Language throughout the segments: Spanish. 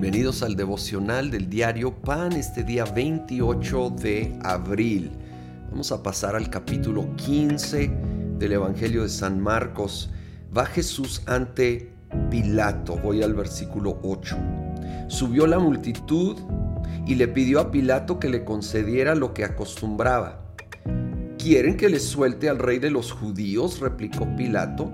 Bienvenidos al devocional del diario Pan este día 28 de abril. Vamos a pasar al capítulo 15 del Evangelio de San Marcos. Va Jesús ante Pilato. Voy al versículo 8. Subió la multitud y le pidió a Pilato que le concediera lo que acostumbraba. ¿Quieren que les suelte al rey de los judíos? replicó Pilato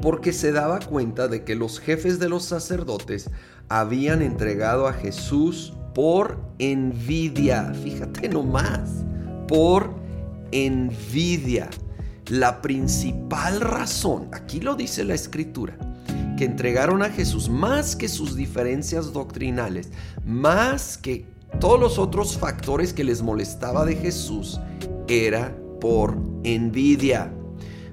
porque se daba cuenta de que los jefes de los sacerdotes habían entregado a Jesús por envidia. Fíjate nomás, por envidia. La principal razón, aquí lo dice la escritura, que entregaron a Jesús más que sus diferencias doctrinales, más que todos los otros factores que les molestaba de Jesús, era por envidia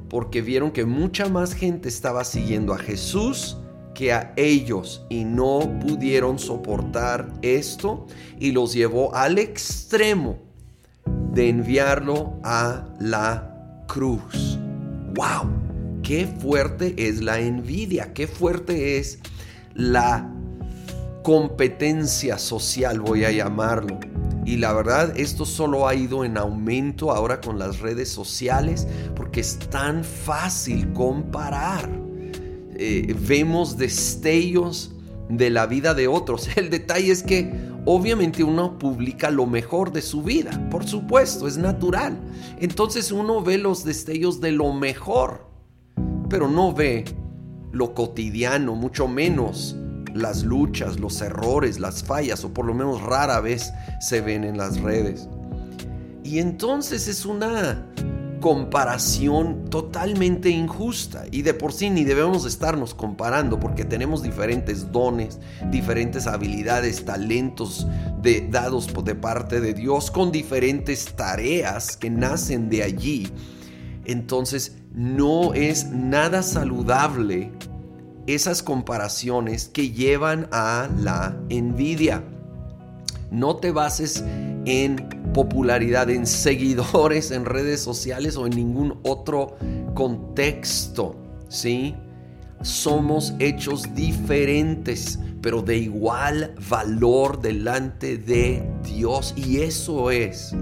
porque vieron que mucha más gente estaba siguiendo a Jesús que a ellos y no pudieron soportar esto y los llevó al extremo de enviarlo a la cruz. ¡Wow! Qué fuerte es la envidia, qué fuerte es la competencia social, voy a llamarlo. Y la verdad, esto solo ha ido en aumento ahora con las redes sociales porque es tan fácil comparar. Eh, vemos destellos de la vida de otros. El detalle es que obviamente uno publica lo mejor de su vida, por supuesto, es natural. Entonces uno ve los destellos de lo mejor, pero no ve lo cotidiano, mucho menos las luchas, los errores, las fallas, o por lo menos rara vez se ven en las redes. Y entonces es una comparación totalmente injusta y de por sí ni debemos estarnos comparando porque tenemos diferentes dones, diferentes habilidades, talentos de, dados de parte de Dios con diferentes tareas que nacen de allí. Entonces no es nada saludable esas comparaciones que llevan a la envidia. No te bases en popularidad, en seguidores en redes sociales o en ningún otro contexto, ¿sí? Somos hechos diferentes, pero de igual valor delante de Dios y eso es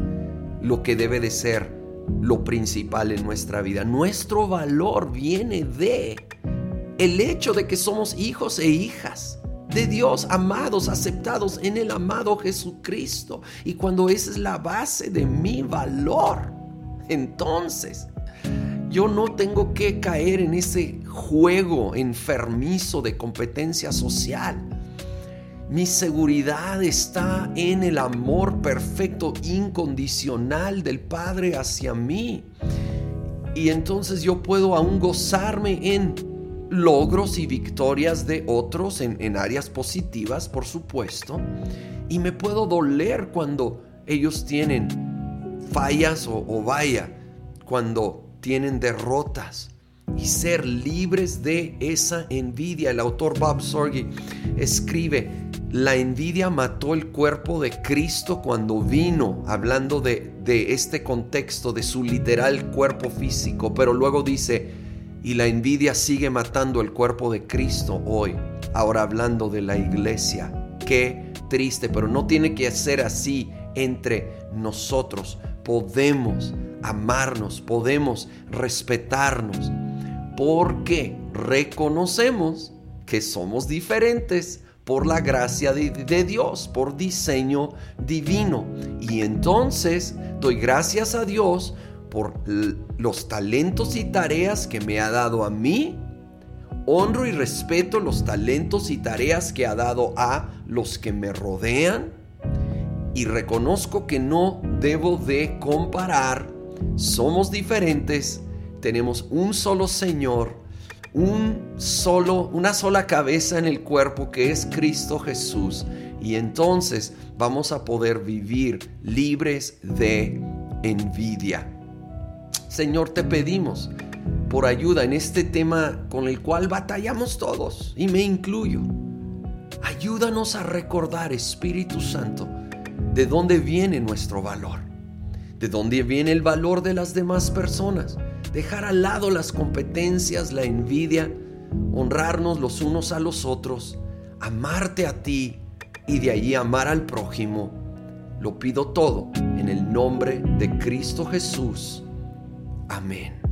lo que debe de ser lo principal en nuestra vida. Nuestro valor viene de el hecho de que somos hijos e hijas de Dios, amados, aceptados en el amado Jesucristo. Y cuando esa es la base de mi valor, entonces yo no tengo que caer en ese juego enfermizo de competencia social. Mi seguridad está en el amor perfecto, incondicional del Padre hacia mí. Y entonces yo puedo aún gozarme en logros y victorias de otros en, áreas positivas, por supuesto, y me puedo doler cuando ellos tienen fallas o, o vaya, cuando tienen derrotas y ser libres de esa envidia. El autor Bob Sorge escribe, la envidia mató el cuerpo de Cristo cuando vino, hablando de, de este contexto, de su literal cuerpo físico, pero luego dice, y la envidia sigue matando el cuerpo de Cristo hoy. Ahora hablando de la iglesia. Qué triste, pero no tiene que ser así entre nosotros. Podemos amarnos, podemos respetarnos, porque reconocemos que somos diferentes por la gracia de, de, Dios, por diseño divino. Y entonces doy gracias a Dios por los talentos y tareas que me ha dado a mí. Honro y respeto los talentos y tareas que ha dado a los que me rodean. Y reconozco que no debo de comparar. Somos diferentes. Tenemos un solo Señor. Un solo, una sola cabeza en el cuerpo que es Cristo Jesús. Y entonces vamos a poder vivir libres de envidia. Señor, te pedimos por ayuda en este tema con el cual batallamos todos, y me incluyo. Ayúdanos a recordar, Espíritu Santo, de dónde viene nuestro valor, de dónde viene el valor de las demás personas, dejar al lado las competencias, la envidia, honrarnos los unos a los otros, amarte a ti, y de ahí amar al prójimo. Lo pido todo en el nombre de Cristo Jesús. Amén.